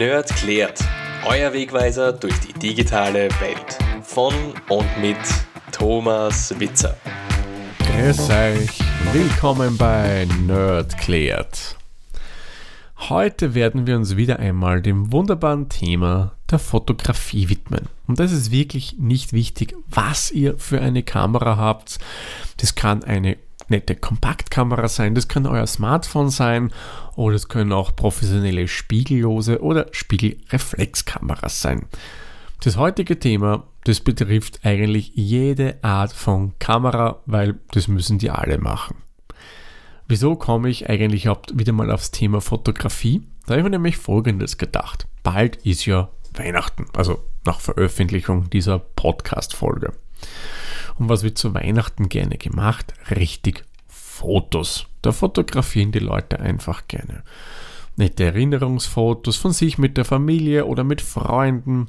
Nerd klärt. Euer Wegweiser durch die digitale Welt. Von und mit Thomas Witzer. Grüß euch, willkommen bei Nerd klärt. Heute werden wir uns wieder einmal dem wunderbaren Thema der Fotografie widmen. Und das ist wirklich nicht wichtig, was ihr für eine Kamera habt. Das kann eine nette Kompaktkamera sein, das kann euer Smartphone sein oder es können auch professionelle spiegellose oder Spiegelreflexkameras sein. Das heutige Thema, das betrifft eigentlich jede Art von Kamera, weil das müssen die alle machen. Wieso komme ich eigentlich wieder mal aufs Thema Fotografie? Da habe ich mir nämlich Folgendes gedacht. Bald ist ja Weihnachten, also nach Veröffentlichung dieser Podcast-Folge. Und was wird zu Weihnachten gerne gemacht? Richtig Fotos. Da fotografieren die Leute einfach gerne. Nette Erinnerungsfotos von sich mit der Familie oder mit Freunden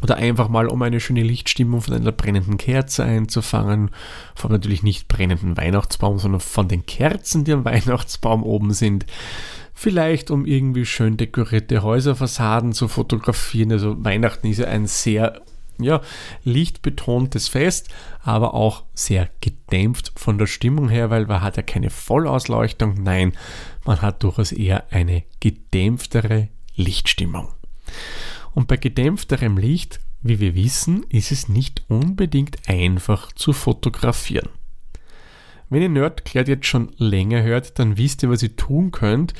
oder einfach mal, um eine schöne Lichtstimmung von einer brennenden Kerze einzufangen. Von natürlich nicht brennenden Weihnachtsbaum, sondern von den Kerzen, die am Weihnachtsbaum oben sind. Vielleicht, um irgendwie schön dekorierte Häuserfassaden zu fotografieren. Also Weihnachten ist ja ein sehr ja, lichtbetontes Fest, aber auch sehr gedämpft von der Stimmung her, weil man hat ja keine Vollausleuchtung. Nein, man hat durchaus eher eine gedämpftere Lichtstimmung. Und bei gedämpfterem Licht, wie wir wissen, ist es nicht unbedingt einfach zu fotografieren. Wenn ihr Nerdklärt jetzt schon länger hört, dann wisst ihr, was ihr tun könnt,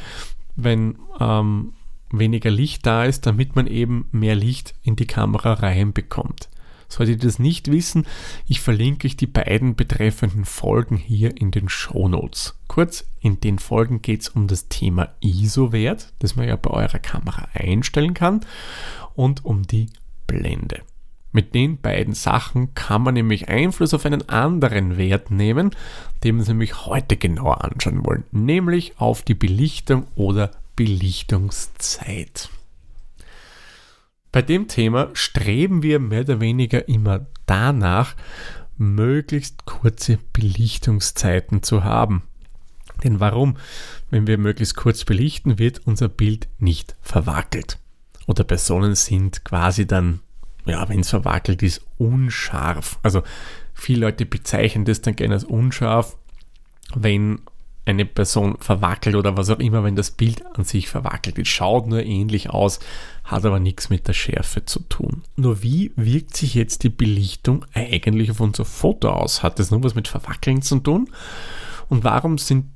wenn ähm, weniger Licht da ist, damit man eben mehr Licht in die Kamera reinbekommt. Solltet ihr das nicht wissen, ich verlinke euch die beiden betreffenden Folgen hier in den Show Notes. Kurz, in den Folgen geht es um das Thema ISO-Wert, das man ja bei eurer Kamera einstellen kann, und um die Blende. Mit den beiden Sachen kann man nämlich Einfluss auf einen anderen Wert nehmen, den wir uns nämlich heute genauer anschauen wollen, nämlich auf die Belichtung oder Belichtungszeit. Bei dem Thema streben wir mehr oder weniger immer danach, möglichst kurze Belichtungszeiten zu haben. Denn warum? Wenn wir möglichst kurz belichten, wird unser Bild nicht verwackelt. Oder Personen sind quasi dann, ja, wenn es verwackelt ist, unscharf. Also viele Leute bezeichnen das dann gerne als unscharf, wenn eine Person verwackelt oder was auch immer, wenn das Bild an sich verwackelt ist. Schaut nur ähnlich aus, hat aber nichts mit der Schärfe zu tun. Nur wie wirkt sich jetzt die Belichtung eigentlich auf unser Foto aus? Hat das nur was mit Verwackeln zu tun? Und warum sind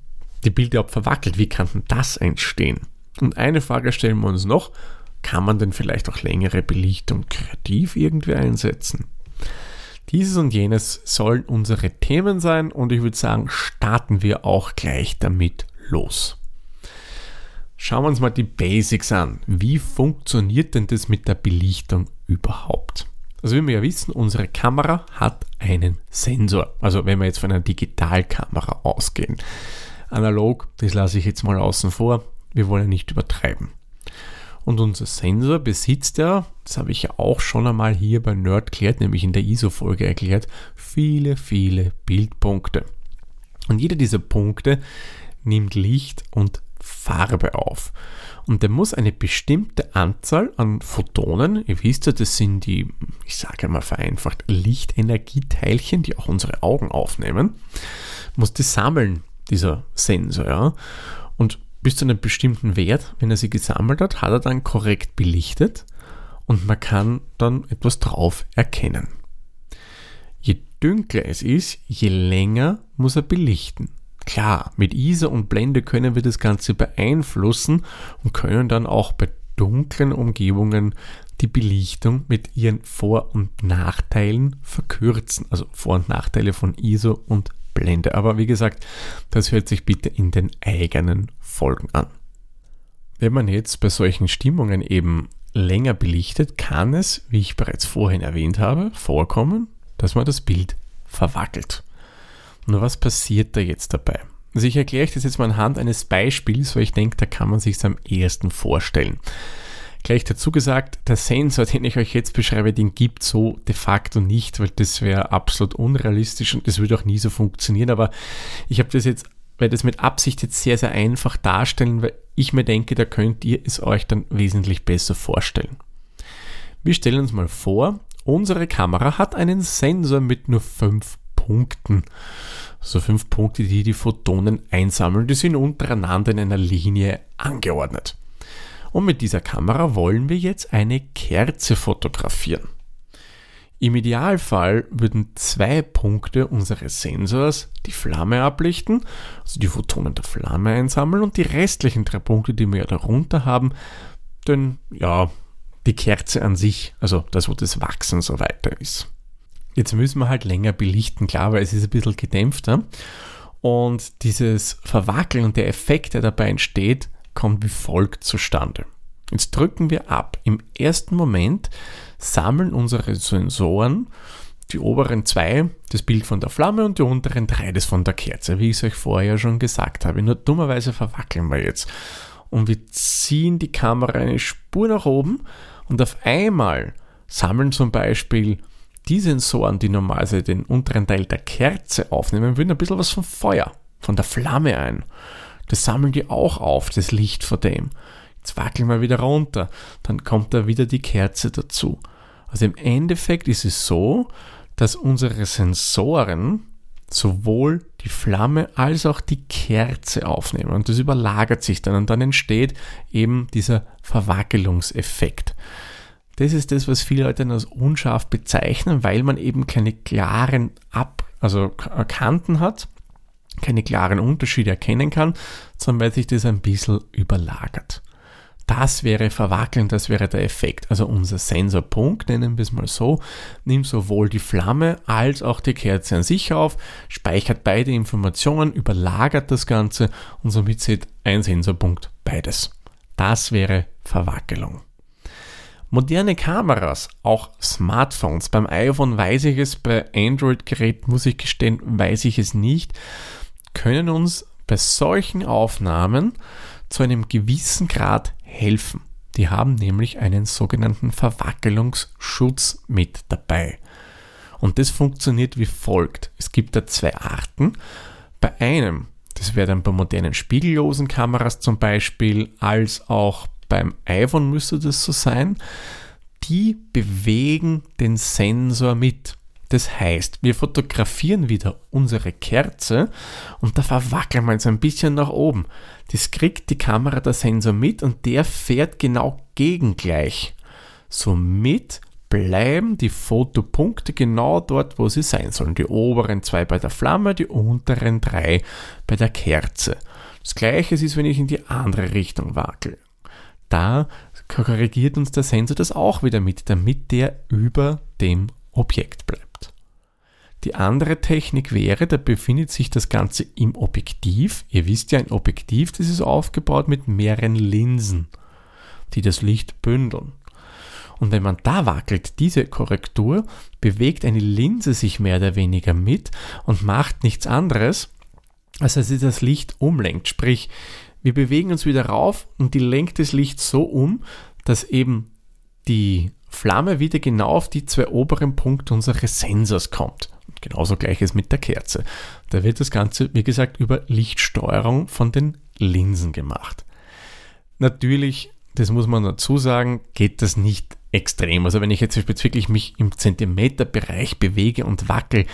die Bilder auch verwackelt? Wie kann denn das entstehen? Und eine Frage stellen wir uns noch, kann man denn vielleicht auch längere Belichtung kreativ irgendwie einsetzen? Dieses und jenes sollen unsere Themen sein und ich würde sagen, starten wir auch gleich damit los. Schauen wir uns mal die Basics an. Wie funktioniert denn das mit der Belichtung überhaupt? Also wie wir ja wissen, unsere Kamera hat einen Sensor. Also wenn wir jetzt von einer Digitalkamera ausgehen. Analog, das lasse ich jetzt mal außen vor. Wir wollen ja nicht übertreiben. Und unser Sensor besitzt ja, das habe ich ja auch schon einmal hier bei Nerdklärt, nämlich in der ISO-Folge erklärt, viele, viele Bildpunkte. Und jeder dieser Punkte nimmt Licht und Farbe auf. Und der muss eine bestimmte Anzahl an Photonen, ihr wisst ja, das sind die, ich sage mal vereinfacht, Lichtenergieteilchen, die auch unsere Augen aufnehmen, muss die sammeln, dieser Sensor. Ja? Und bis zu einem bestimmten Wert, wenn er sie gesammelt hat, hat er dann korrekt belichtet und man kann dann etwas drauf erkennen. Je dünkler es ist, je länger muss er belichten. Klar, mit ISO und Blende können wir das Ganze beeinflussen und können dann auch bei dunklen Umgebungen die Belichtung mit ihren Vor- und Nachteilen verkürzen. Also Vor- und Nachteile von ISO und Blende. Aber wie gesagt, das hört sich bitte in den eigenen Folgen an. Wenn man jetzt bei solchen Stimmungen eben länger belichtet, kann es, wie ich bereits vorhin erwähnt habe, vorkommen, dass man das Bild verwackelt. Nur was passiert da jetzt dabei? Also ich erkläre euch das jetzt mal anhand eines Beispiels, weil ich denke, da kann man sich am ehesten vorstellen. Gleich dazu gesagt, der Sensor, den ich euch jetzt beschreibe, den gibt so de facto nicht, weil das wäre absolut unrealistisch und das würde auch nie so funktionieren. Aber ich habe das jetzt werde es mit Absicht jetzt sehr, sehr einfach darstellen, weil ich mir denke, da könnt ihr es euch dann wesentlich besser vorstellen. Wir stellen uns mal vor, unsere Kamera hat einen Sensor mit nur fünf Punkten. So fünf Punkte, die die Photonen einsammeln. Die sind untereinander in einer Linie angeordnet. Und mit dieser Kamera wollen wir jetzt eine Kerze fotografieren. Im Idealfall würden zwei Punkte unseres Sensors die Flamme ablichten, also die Photonen der Flamme einsammeln und die restlichen drei Punkte, die wir darunter haben, denn ja, die Kerze an sich, also das, wo das Wachsen so weiter ist. Jetzt müssen wir halt länger belichten, klar, weil es ist ein bisschen gedämpfter. Und dieses Verwackeln und der Effekt, der dabei entsteht, kommt wie folgt zustande. Jetzt drücken wir ab. Im ersten Moment sammeln unsere Sensoren die oberen zwei das Bild von der Flamme und die unteren drei das von der Kerze, wie ich es euch vorher schon gesagt habe. Nur dummerweise verwackeln wir jetzt. Und wir ziehen die Kamera eine Spur nach oben und auf einmal sammeln zum Beispiel die Sensoren, die normalerweise den unteren Teil der Kerze aufnehmen würden, ein bisschen was vom Feuer, von der Flamme ein. Das sammeln die auch auf, das Licht von dem. Jetzt wackeln wir wieder runter, dann kommt da wieder die Kerze dazu. Also im Endeffekt ist es so, dass unsere Sensoren sowohl die Flamme als auch die Kerze aufnehmen und das überlagert sich dann und dann entsteht eben dieser Verwackelungseffekt. Das ist das, was viele Leute als unscharf bezeichnen, weil man eben keine klaren Ab also Kanten hat, keine klaren Unterschiede erkennen kann, sondern weil sich das ein bisschen überlagert. Das wäre Verwackeln, das wäre der Effekt. Also unser Sensorpunkt, nennen wir es mal so, nimmt sowohl die Flamme als auch die Kerze an sich auf, speichert beide Informationen, überlagert das Ganze und somit sieht ein Sensorpunkt beides. Das wäre Verwackelung. Moderne Kameras, auch Smartphones, beim iPhone weiß ich es, bei Android-Geräten muss ich gestehen, weiß ich es nicht, können uns bei solchen Aufnahmen zu einem gewissen Grad helfen. Die haben nämlich einen sogenannten Verwackelungsschutz mit dabei. Und das funktioniert wie folgt. Es gibt da zwei Arten. Bei einem, das wäre dann bei modernen spiegellosen Kameras zum Beispiel, als auch beim iPhone müsste das so sein, die bewegen den Sensor mit. Das heißt, wir fotografieren wieder unsere Kerze und da verwackeln wir jetzt ein bisschen nach oben. Das kriegt die Kamera der Sensor mit und der fährt genau gegengleich. Somit bleiben die Fotopunkte genau dort, wo sie sein sollen. Die oberen zwei bei der Flamme, die unteren drei bei der Kerze. Das gleiche ist, wenn ich in die andere Richtung wackel. Da korrigiert uns der Sensor das auch wieder mit, damit der über dem Objekt bleibt. Die andere Technik wäre, da befindet sich das Ganze im Objektiv. Ihr wisst ja, ein Objektiv, das ist aufgebaut mit mehreren Linsen, die das Licht bündeln. Und wenn man da wackelt, diese Korrektur, bewegt eine Linse sich mehr oder weniger mit und macht nichts anderes, als dass sie das Licht umlenkt. Sprich, wir bewegen uns wieder rauf und die lenkt das Licht so um, dass eben die Flamme wieder genau auf die zwei oberen Punkte unseres Sensors kommt. Genauso gleiches mit der Kerze. Da wird das Ganze, wie gesagt, über Lichtsteuerung von den Linsen gemacht. Natürlich, das muss man dazu sagen, geht das nicht extrem. Also wenn ich jetzt wirklich mich im Zentimeterbereich bewege und wackel,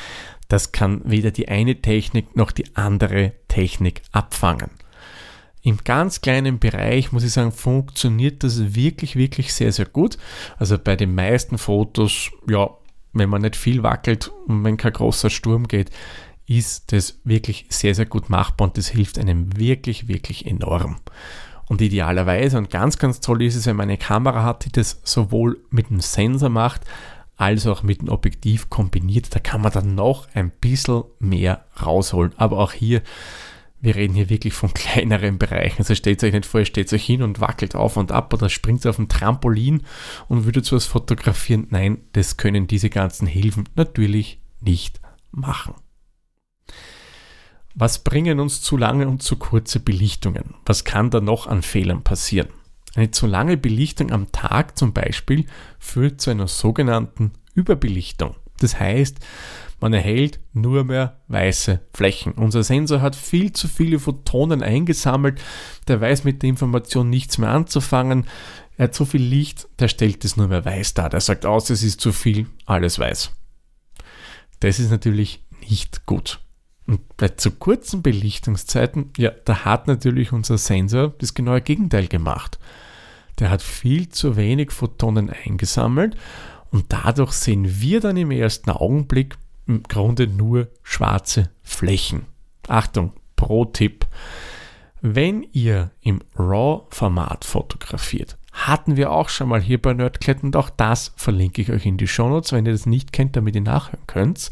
das kann weder die eine Technik noch die andere Technik abfangen. Im ganz kleinen Bereich, muss ich sagen, funktioniert das wirklich, wirklich sehr, sehr gut. Also bei den meisten Fotos, ja, wenn man nicht viel wackelt und wenn kein großer Sturm geht, ist das wirklich sehr, sehr gut machbar und das hilft einem wirklich, wirklich enorm. Und idealerweise und ganz, ganz toll ist es, wenn man eine Kamera hat, die das sowohl mit dem Sensor macht, als auch mit dem Objektiv kombiniert. Da kann man dann noch ein bisschen mehr rausholen. Aber auch hier wir reden hier wirklich von kleineren Bereichen. Also stellt euch nicht vor, ihr steht euch hin und wackelt auf und ab oder springt auf ein Trampolin und würdet sowas fotografieren. Nein, das können diese ganzen Hilfen natürlich nicht machen. Was bringen uns zu lange und zu kurze Belichtungen? Was kann da noch an Fehlern passieren? Eine zu lange Belichtung am Tag zum Beispiel führt zu einer sogenannten Überbelichtung. Das heißt, Man erhält nur mehr weiße Flächen. Unser Sensor hat viel zu viele Photonen eingesammelt, der weiß mit der Information nichts mehr anzufangen. Er hat so viel Licht, der stellt es nur mehr weiß dar. Der sagt aus, es ist zu viel, alles weiß. Das ist natürlich nicht gut. Und bei zu kurzen Belichtungszeiten, ja, da hat natürlich unser Sensor das genaue Gegenteil gemacht. Der hat viel zu wenig Photonen eingesammelt und dadurch sehen wir dann im ersten Augenblick im Grunde nur schwarze Flächen. Achtung, Pro-Tipp. Wenn ihr im RAW-Format fotografiert, hatten wir auch schon mal hier bei Nerdclat und auch das verlinke ich euch in die Shownotes, wenn ihr das nicht kennt, damit ihr nachhören könnt,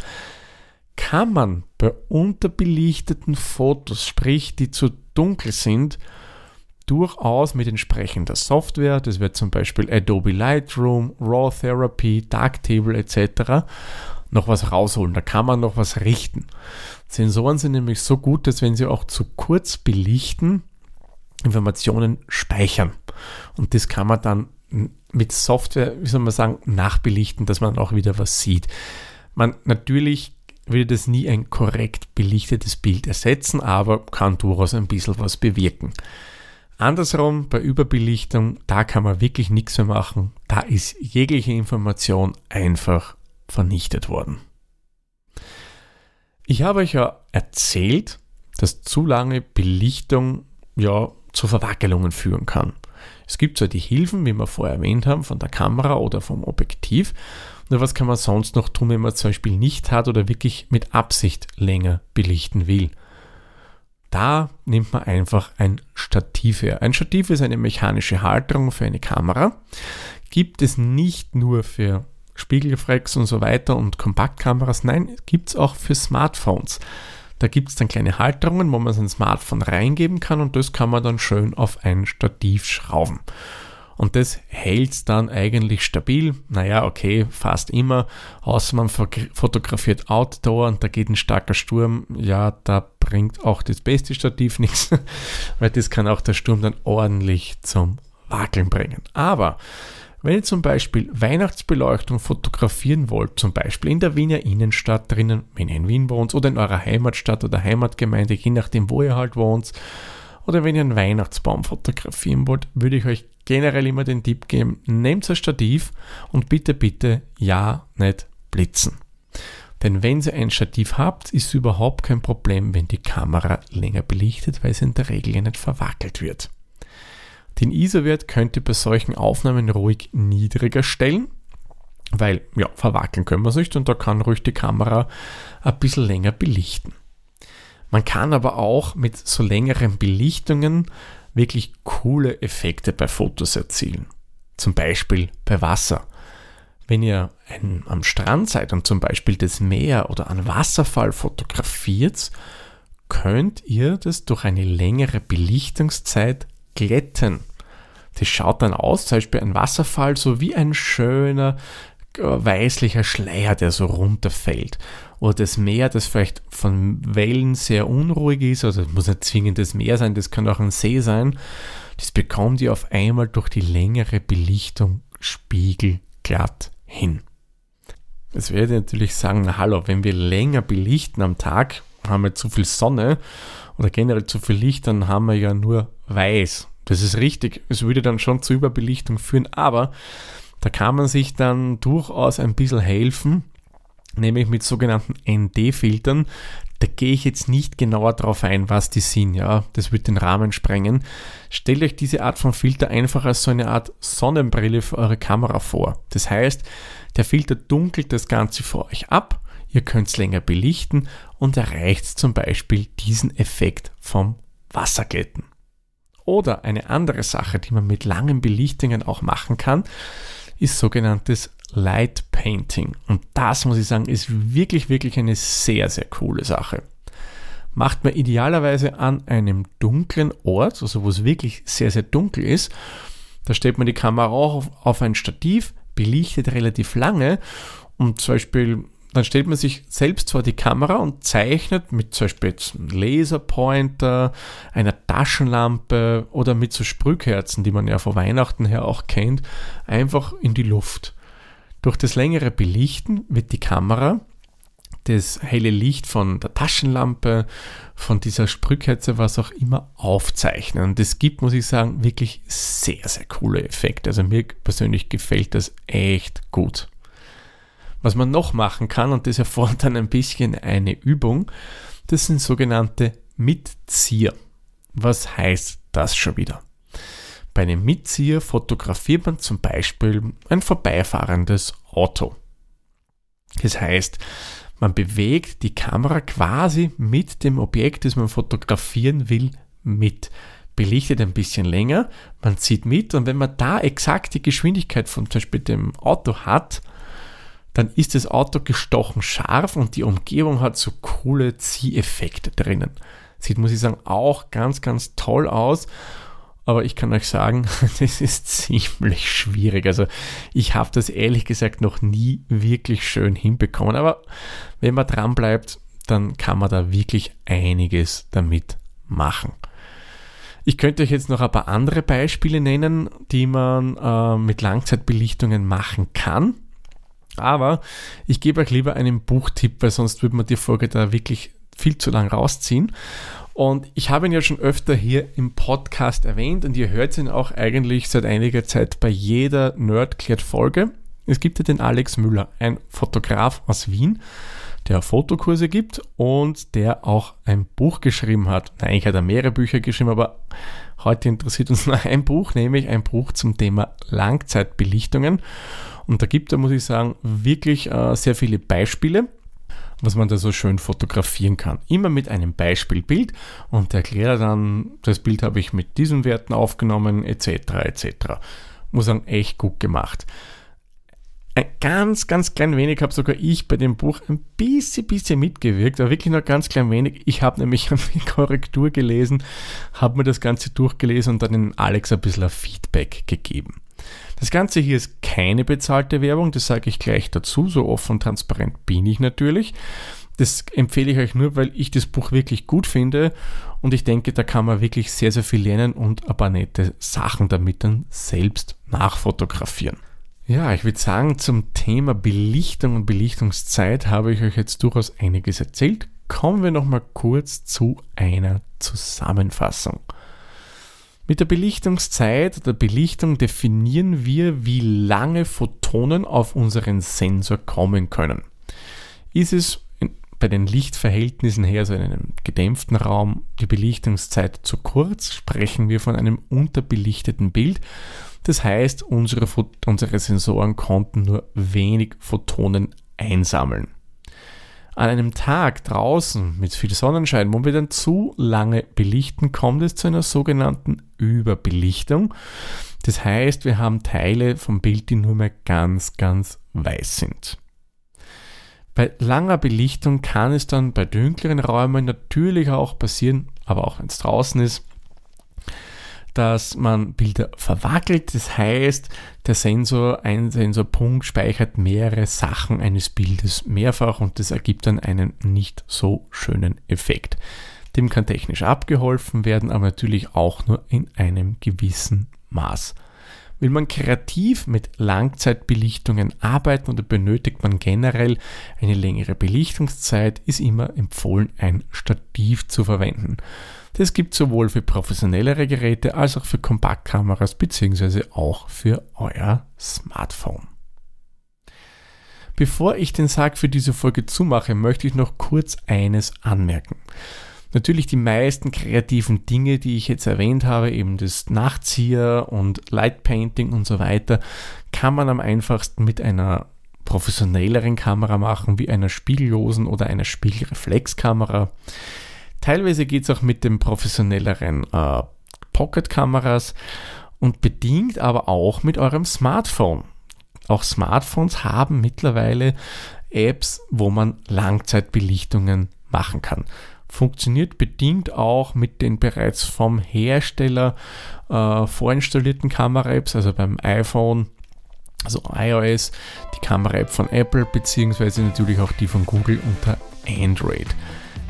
kann man bei unterbelichteten Fotos, sprich die zu dunkel sind, durchaus mit entsprechender Software, das wäre zum Beispiel Adobe Lightroom, RAW Therapy, Darktable etc., noch was rausholen. Da kann man noch was richten. Sensoren sind nämlich so gut, dass wenn sie auch zu kurz belichten, Informationen speichern. Und das kann man dann mit Software, wie soll man sagen, nachbelichten, dass man auch wieder was sieht. Man natürlich würde das nie ein korrekt belichtetes Bild ersetzen, aber kann durchaus ein bisschen was bewirken. Andersrum, bei Überbelichtung, da kann man wirklich nichts mehr machen. Da ist jegliche Information einfach vernichtet worden. Ich habe euch ja erzählt, dass zu lange Belichtung ja zu Verwackelungen führen kann. Es gibt zwar die Hilfen, wie wir vorher erwähnt haben, von der Kamera oder vom Objektiv. Nur was kann man sonst noch tun, wenn man zum Beispiel nicht hat oder wirklich mit Absicht länger belichten will? Da nimmt man einfach ein Stativ her. Ein Stativ ist eine mechanische Halterung für eine Kamera. Gibt es nicht nur für Spiegelreflex und so weiter und Kompaktkameras, nein, gibt es auch für Smartphones. Da gibt es dann kleine Halterungen, wo man sein Smartphone reingeben kann und das kann man dann schön auf ein Stativ schrauben. Und das hält dann eigentlich stabil. Naja, okay, fast immer. Außer man fotografiert Outdoor und da geht ein starker Sturm. Ja, da bringt auch das beste Stativ nichts, weil das kann auch der Sturm dann ordentlich zum Wackeln bringen. Aber wenn ihr zum Beispiel Weihnachtsbeleuchtung fotografieren wollt, zum Beispiel in der Wiener Innenstadt drinnen, wenn ihr in Wien wohnt, oder in eurer Heimatstadt oder Heimatgemeinde, je nachdem, wo ihr halt wohnt, oder wenn ihr einen Weihnachtsbaum fotografieren wollt, würde ich euch generell immer den Tipp geben, nehmt das Stativ und bitte, bitte ja nicht blitzen. Denn wenn ihr ein Stativ habt, ist überhaupt kein Problem, wenn die Kamera länger belichtet, weil sie in der Regel nicht verwackelt wird. Den ISO-Wert könnt ihr bei solchen Aufnahmen ruhig niedriger stellen, weil ja, verwackeln können wir es nicht und da kann ruhig die Kamera ein bisschen länger belichten. Man kann aber auch mit so längeren Belichtungen wirklich coole Effekte bei Fotos erzielen. Zum Beispiel bei Wasser. Wenn ihr ein, am Strand seid und zum Beispiel das Meer oder einen Wasserfall fotografiert, könnt ihr das durch eine längere Belichtungszeit glätten. Das schaut dann aus, zum Beispiel ein Wasserfall, so wie ein schöner äh, weißlicher Schleier, der so runterfällt. Oder das Meer, das vielleicht von Wellen sehr unruhig ist, also es muss nicht zwingend das Meer sein, das kann auch ein See sein. Das bekommt ihr auf einmal durch die längere Belichtung spiegelglatt hin. Jetzt werdet ihr natürlich sagen, na hallo, wenn wir länger belichten am Tag, haben wir zu viel Sonne oder generell zu viel Licht, dann haben wir ja nur weiß. Das ist richtig. Es würde dann schon zur Überbelichtung führen, aber da kann man sich dann durchaus ein bisschen helfen, nämlich mit sogenannten ND-Filtern. Da gehe ich jetzt nicht genauer darauf ein, was die sind, ja, das wird den Rahmen sprengen. Stellt euch diese Art von Filter einfach als so eine Art Sonnenbrille für eure Kamera vor. Das heißt, der Filter dunkelt das Ganze für euch ab, ihr könnt es länger belichten und erreicht zum Beispiel diesen Effekt vom Wasserglätten. Oder eine andere Sache, die man mit langen Belichtungen auch machen kann, ist sogenanntes Light Painting. Und das muss ich sagen, ist wirklich, wirklich eine sehr, sehr coole Sache. Macht man idealerweise an einem dunklen Ort, also wo es wirklich sehr, sehr dunkel ist. Da stellt man die Kamera auch auf, auf ein Stativ, belichtet relativ lange und zum Beispiel dann stellt man sich selbst vor die Kamera und zeichnet mit zum Beispiel einem Laserpointer, einer Taschenlampe oder mit so Sprühkerzen, die man ja vor Weihnachten her auch kennt, einfach in die Luft. Durch das längere Belichten wird die Kamera das helle Licht von der Taschenlampe, von dieser Sprühkerze, was auch immer, aufzeichnen. Und es gibt, muss ich sagen, wirklich sehr, sehr coole Effekte. Also mir persönlich gefällt das echt gut. Was man noch machen kann, und das erfordert dann ein bisschen eine Übung, das sind sogenannte Mitzieher. Was heißt das schon wieder? Bei einem Mitzieher fotografiert man zum Beispiel ein vorbeifahrendes Auto. Das heißt, man bewegt die Kamera quasi mit dem Objekt, das man fotografieren will, mit. Belichtet ein bisschen länger, man zieht mit und wenn man da exakt die Geschwindigkeit von zum Beispiel dem Auto hat, dann ist das Auto gestochen scharf und die Umgebung hat so coole Zieheffekte drinnen. Sieht, muss ich sagen, auch ganz, ganz toll aus aber ich kann euch sagen, das ist ziemlich schwierig. Also ich habe das ehrlich gesagt noch nie wirklich schön hinbekommen. Aber wenn man dran bleibt, dann kann man da wirklich einiges damit machen. Ich könnte euch jetzt noch ein paar andere Beispiele nennen, die man äh, mit Langzeitbelichtungen machen kann. Aber ich gebe euch lieber einen Buchtipp, weil sonst würde man die Folge da wirklich viel zu lang rausziehen. Und ich habe ihn ja schon öfter hier im Podcast erwähnt und ihr hört ihn auch eigentlich seit einiger Zeit bei jeder Nerdklärt-Folge. Es gibt ja den Alex Müller, ein Fotograf aus Wien, der Fotokurse gibt und der auch ein Buch geschrieben hat. Eigentlich hat er mehrere Bücher geschrieben, aber heute interessiert uns nur ein Buch, nämlich ein Buch zum Thema Langzeitbelichtungen. Und da gibt er, muss ich sagen, wirklich äh, sehr viele Beispiele was man da so schön fotografieren kann. Immer mit einem Beispielbild und erkläre dann, das Bild habe ich mit diesen Werten aufgenommen, etc. etc. Muss sagen, echt gut gemacht. Ein ganz, ganz klein wenig habe sogar ich bei dem Buch ein bisschen, bisschen mitgewirkt, aber wirklich nur ganz klein wenig. Ich habe nämlich die Korrektur gelesen, habe mir das Ganze durchgelesen und dann in Alex ein bisschen Feedback gegeben. Das Ganze hier ist keine bezahlte Werbung, das sage ich gleich dazu, so offen und transparent bin ich natürlich. Das empfehle ich euch nur, weil ich das Buch wirklich gut finde und ich denke, da kann man wirklich sehr, sehr viel lernen und ein paar nette Sachen damit dann selbst nachfotografieren. Ja, ich würde sagen, zum Thema Belichtung und Belichtungszeit habe ich euch jetzt durchaus einiges erzählt. Kommen wir nochmal kurz zu einer Zusammenfassung. Mit der Belichtungszeit oder Belichtung definieren wir, wie lange Photonen auf unseren Sensor kommen können. Ist es bei den Lichtverhältnissen her, also in einem gedämpften Raum, die Belichtungszeit zu kurz, sprechen wir von einem unterbelichteten Bild. Das heißt, unsere, unsere Sensoren konnten nur wenig Photonen einsammeln an einem Tag draußen mit viel Sonnenschein, wo wir dann zu lange belichten, kommt es zu einer sogenannten Überbelichtung. Das heißt, wir haben Teile vom Bild, die nur mehr ganz, ganz weiß sind. Bei langer Belichtung kann es dann bei dunkleren Räumen natürlich auch passieren, aber auch wenn es draußen ist, dass man Bilder verwackelt. Das heißt, der Sensor, ein Sensorpunkt speichert mehrere Sachen eines Bildes mehrfach und das ergibt dann einen nicht so schönen Effekt. Dem kann technisch abgeholfen werden, aber natürlich auch nur in einem gewissen Maß. Will man kreativ mit Langzeitbelichtungen arbeiten oder benötigt man generell eine längere Belichtungszeit, ist immer empfohlen, ein Stativ zu verwenden. Das gibt sowohl für professionellere Geräte als auch für Kompaktkameras bzw. auch für euer Smartphone. Bevor ich den Sarg für diese Folge zumache, möchte ich noch kurz eines anmerken. Natürlich die meisten kreativen Dinge, die ich jetzt erwähnt habe, eben das Nachzieher und Light Painting und so weiter, kann man am einfachsten mit einer professionelleren Kamera machen, wie einer spiegellosen oder einer Spiegelreflexkamera. Teilweise geht es auch mit den professionelleren äh, Pocket-Kameras und bedingt aber auch mit eurem Smartphone. Auch Smartphones haben mittlerweile Apps, wo man Langzeitbelichtungen machen kann. Funktioniert bedingt auch mit den bereits vom Hersteller äh, vorinstallierten Kamera-Apps, also beim iPhone, also iOS, die Kamera-App von Apple, beziehungsweise natürlich auch die von Google unter Android.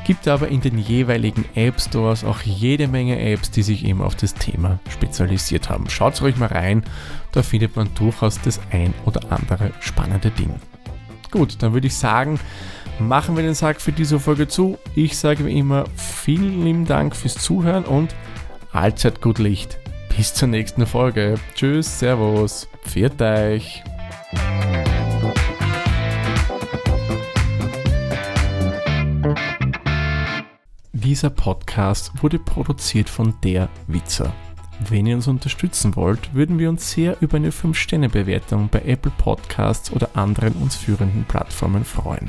Gibt aber in den jeweiligen App Stores auch jede Menge Apps, die sich eben auf das Thema spezialisiert haben. Schaut ruhig mal rein, da findet man durchaus das ein oder andere spannende Ding. Gut, dann würde ich sagen, machen wir den Sack für diese Folge zu. Ich sage wie immer vielen lieben Dank fürs Zuhören und allzeit gut Licht. Bis zur nächsten Folge. Tschüss, Servus, pfiat euch. Dieser Podcast wurde produziert von der Witzer. Wenn ihr uns unterstützen wollt, würden wir uns sehr über eine 5-Sterne-Bewertung bei Apple Podcasts oder anderen uns führenden Plattformen freuen.